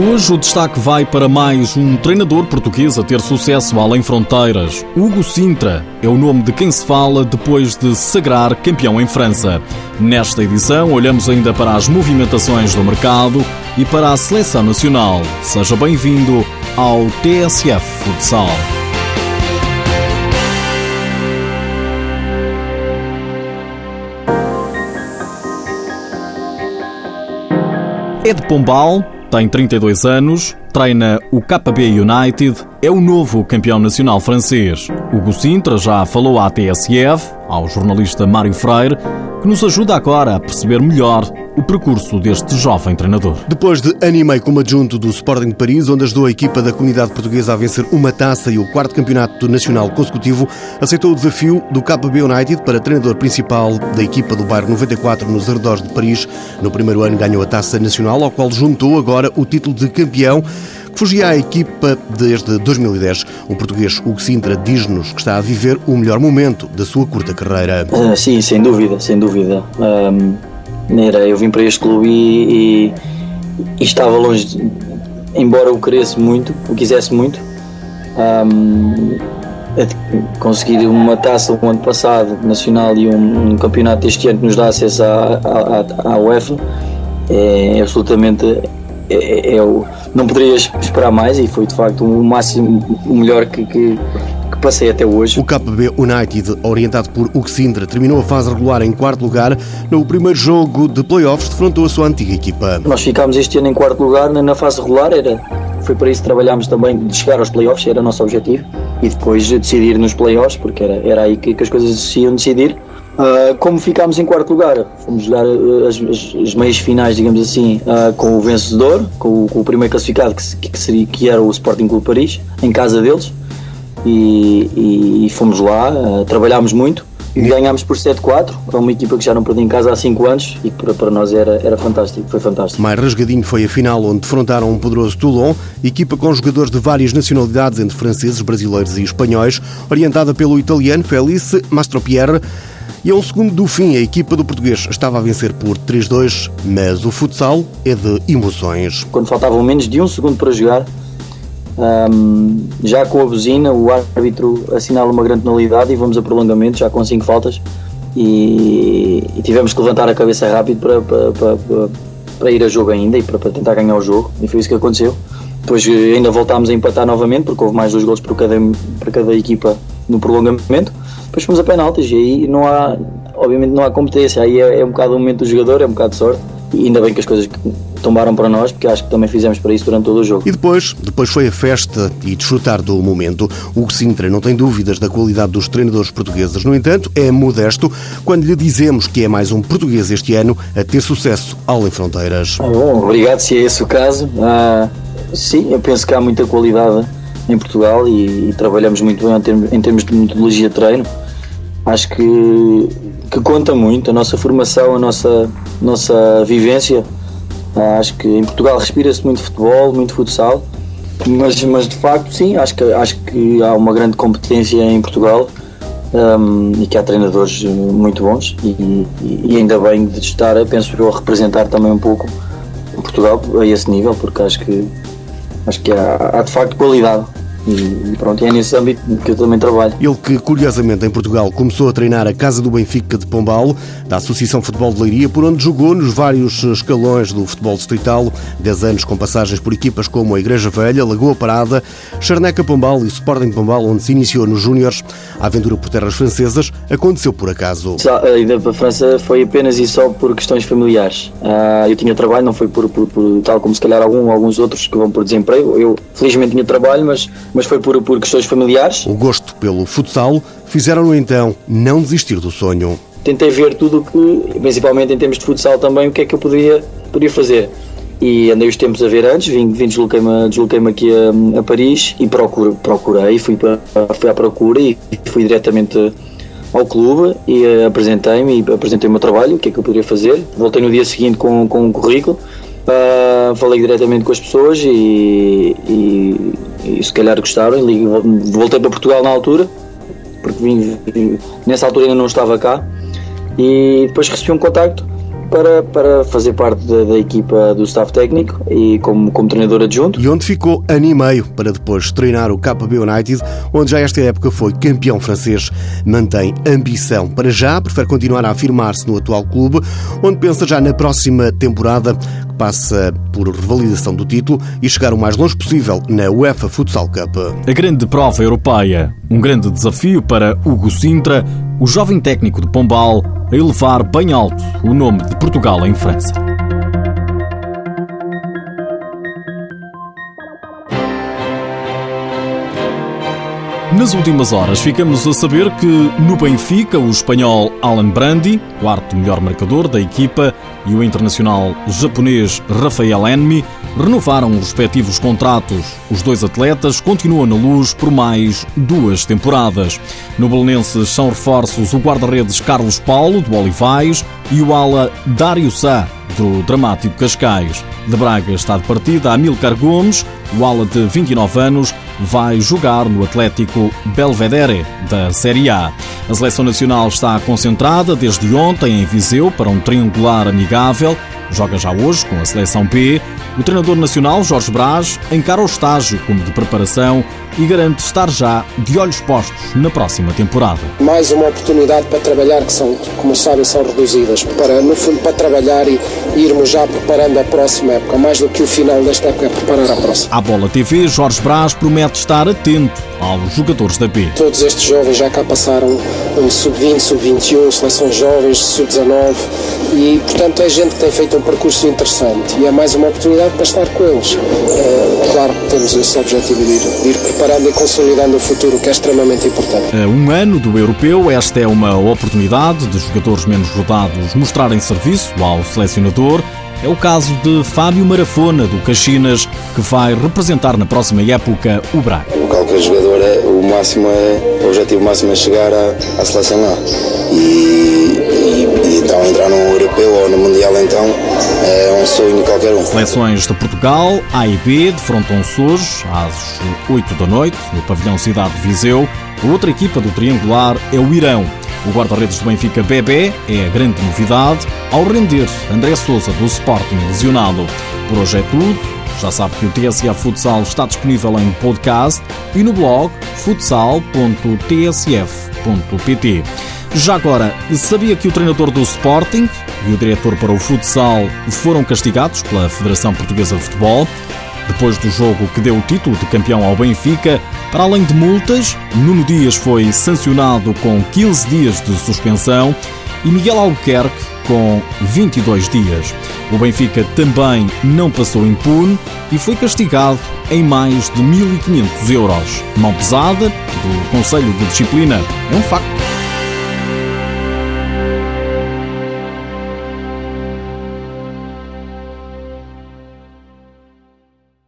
Hoje o destaque vai para mais um treinador português a ter sucesso além fronteiras. Hugo Sintra é o nome de quem se fala depois de sagrar campeão em França. Nesta edição olhamos ainda para as movimentações do mercado e para a seleção nacional. Seja bem-vindo ao TSF Futsal. É de Pombal, tem 32 anos, treina o KB United, é o novo campeão nacional francês. Hugo Sintra já falou à TSF, ao jornalista Mário Freire, que nos ajuda agora a perceber melhor o percurso deste jovem treinador. Depois de ano e meio como adjunto do Sporting de Paris, onde ajudou a equipa da comunidade portuguesa a vencer uma taça e o quarto campeonato nacional consecutivo, aceitou o desafio do KB United para treinador principal da equipa do bairro 94 nos arredores de Paris. No primeiro ano ganhou a taça nacional, ao qual juntou agora o título de campeão que fugia à equipa desde 2010. O português Hugo Sintra diz-nos que está a viver o melhor momento da sua curta carreira. Uh, sim, sem dúvida, sem dúvida. Um, era, eu vim para este clube e, e, e estava longe, de, embora o queresse muito, o quisesse muito. Um, conseguir uma taça o ano passado nacional e um, um, campeonato este ano que nos dá acesso à, à, à UEFA é, é absolutamente é, é, é, o, não poderias esperar mais e foi de facto o máximo o melhor que, que que passei até hoje. O KPB United, orientado por Hugo Sintra, terminou a fase regular em quarto lugar. No primeiro jogo de playoffs, defrontou a sua antiga equipa. Nós ficámos este ano em quarto lugar na fase regular, era, foi para isso que trabalhámos também de chegar aos playoffs, era o nosso objetivo, e depois decidir nos playoffs, porque era, era aí que, que as coisas se iam decidir. Uh, como ficámos em quarto lugar, fomos jogar uh, as, as, as, meias finais, digamos assim, uh, com o vencedor, com o, com o primeiro classificado, que, que, seria, que era o Sporting Clube Paris, em casa deles e, e, e fomos lá, uh, trabalhámos muito e ganhámos por 7-4 a uma equipa que já não perdia em casa há 5 anos e que para, para nós era, era fantástico, foi fantástico. Mais rasgadinho foi a final onde defrontaram um poderoso Toulon, equipa com jogadores de várias nacionalidades, entre franceses, brasileiros e espanhóis, orientada pelo italiano Felice Mastropierre. E a um segundo do fim, a equipa do português estava a vencer por 3-2, mas o futsal é de emoções. Quando faltavam menos de um segundo para jogar, um, já com a buzina, o árbitro assinala uma grande penalidade e vamos a prolongamento, já com 5 faltas. E, e, tivemos que levantar a cabeça rápido para, para, para, para ir a jogo ainda e para, para, tentar ganhar o jogo. E foi isso que aconteceu. Depois eh, ainda voltámos a empatar novamente, porque houve mais dois gols para cada, para cada equipa no prolongamento. Depois fomos a penaltis e aí não há, obviamente não há competência. Aí é, é um bocado o momento do jogador, é um bocado de sorte. E ainda bem que as coisas tombaram para nós, porque acho que também fizemos para isso durante todo o jogo. E depois, depois foi a festa e desfrutar do momento. O Sintra não tem dúvidas da qualidade dos treinadores portugueses. No entanto, é modesto quando lhe dizemos que é mais um português este ano a ter sucesso além fronteiras. Ah, bom, obrigado se é esse o caso. Ah, sim, eu penso que há muita qualidade em Portugal e, e trabalhamos muito bem em termos, em termos de metodologia de treino. Acho que, que conta muito a nossa formação, a nossa, nossa vivência Acho que em Portugal respira-se muito futebol, muito futsal, mas, mas de facto sim, acho que, acho que há uma grande competência em Portugal um, e que há treinadores muito bons e, e, ainda bem de estar, penso eu, a representar também um pouco Portugal a esse nível, porque acho que acho que há, há de facto qualidade e pronto, é nesse âmbito que eu também trabalho. Ele que, curiosamente, em Portugal começou a treinar a Casa do Benfica de Pombal, da Associação Futebol de Leiria, por onde jogou nos vários escalões do futebol distrital, 10 anos com passagens por equipas como a Igreja Velha, Lagoa Parada, Charneca Pombal e Sporting Pombal, onde se iniciou nos Júniores. A aventura por terras francesas aconteceu por acaso. A ida para a França foi apenas e só por questões familiares. Ah, eu tinha trabalho, não foi por, por, por tal como se calhar algum, alguns outros que vão por desemprego. Eu felizmente tinha trabalho, mas mas foi por, por questões familiares. O gosto pelo futsal fizeram-no então não desistir do sonho. Tentei ver tudo o que, principalmente em termos de futsal também, o que é que eu poderia, poderia fazer. E andei os tempos a ver antes, vim, vim desloquei-me desloquei aqui a, a, Paris e procuro, procurei, fui, para, fui à procura e fui diretamente ao clube e uh, apresentei-me e apresentei o meu trabalho, o que é que eu poderia fazer. Voltei no dia seguinte com, com um currículo, uh, falei diretamente com as pessoas e, e e se calhar gostaram. Voltei para Portugal na altura, porque vim, nessa altura ainda não estava cá, e depois recebi um contacto para, para fazer parte da, da, equipa do staff técnico e como, como treinador adjunto. E onde ficou ano e meio para depois treinar o KB United, onde já esta época foi campeão francês. Mantém ambição. Para já, prefere continuar a afirmar-se no atual clube, onde pensa já na próxima temporada, passa por revalidação do título e chegar o mais longe possível na UEFA Futsal Cup. A grande prova europeia, um grande desafio para Hugo Sintra, o jovem técnico de Pombal, a elevar bem alto o nome de Portugal em França. Nas últimas horas ficamos a saber que no Benfica o espanhol Alan Brandi, quarto melhor marcador da equipa, e o internacional japonês Rafael Enmi renovaram os respectivos contratos. Os dois atletas continuam na luz por mais duas temporadas. No Belenenses são reforços o guarda-redes Carlos Paulo, do Olivais, e o ala Dário Sá, do Dramático Cascais. De Braga está de partida Amilcar Gomes, o ala de 29 anos, vai jogar no Atlético Belvedere, da Série A. A seleção nacional está concentrada desde ontem em Viseu para um triangular amigável. Joga já hoje com a seleção B. O treinador nacional, Jorge Brás, encara o estágio como de preparação e garante estar já de olhos postos na próxima temporada. Mais uma oportunidade para trabalhar, que são, como sabem, são reduzidas, para, no fundo, para trabalhar e irmos já preparando a próxima época, mais do que o final desta época, é preparar a próxima. À Bola TV, Jorge Brás promete estar atento aos jogadores da B. Todos estes jovens já cá passaram um sub-20, sub-21, seleções jovens, sub-19 e, portanto, é gente que tem feito um percurso interessante e é mais uma oportunidade para estar com eles. É, claro que temos esse objetivo de ir, de ir preparando e consolidando o futuro, que é extremamente importante. A um ano do Europeu, esta é uma oportunidade de jogadores menos rodados mostrarem serviço ao selecionador. É o caso de Fábio Marafona, do Caxinas, que vai representar na próxima época o Braga. Qualquer jogador, é, o, máximo é, o objetivo máximo é chegar à, à seleção lá. E, e, e então entrar num europeu ou no mundial então é um sonho qualquer um. Seleções de Portugal, A e B, defrontam-se hoje às 8 da noite no pavilhão Cidade de Viseu. A outra equipa do triangular é o Irão. O guarda-redes do Benfica Bebé é a grande novidade ao render André Souza do Sporting lesionado. Por hoje é tudo. Já sabe que o TSA Futsal está disponível em podcast e no blog futsal.tsf.pt. Já agora, sabia que o treinador do Sporting e o diretor para o futsal foram castigados pela Federação Portuguesa de Futebol? Depois do jogo que deu o título de campeão ao Benfica, para além de multas, Nuno Dias foi sancionado com 15 dias de suspensão e Miguel Albuquerque com 22 dias. O Benfica também não passou impune e foi castigado em mais de 1.500 euros. Mão pesada do Conselho de Disciplina é um facto.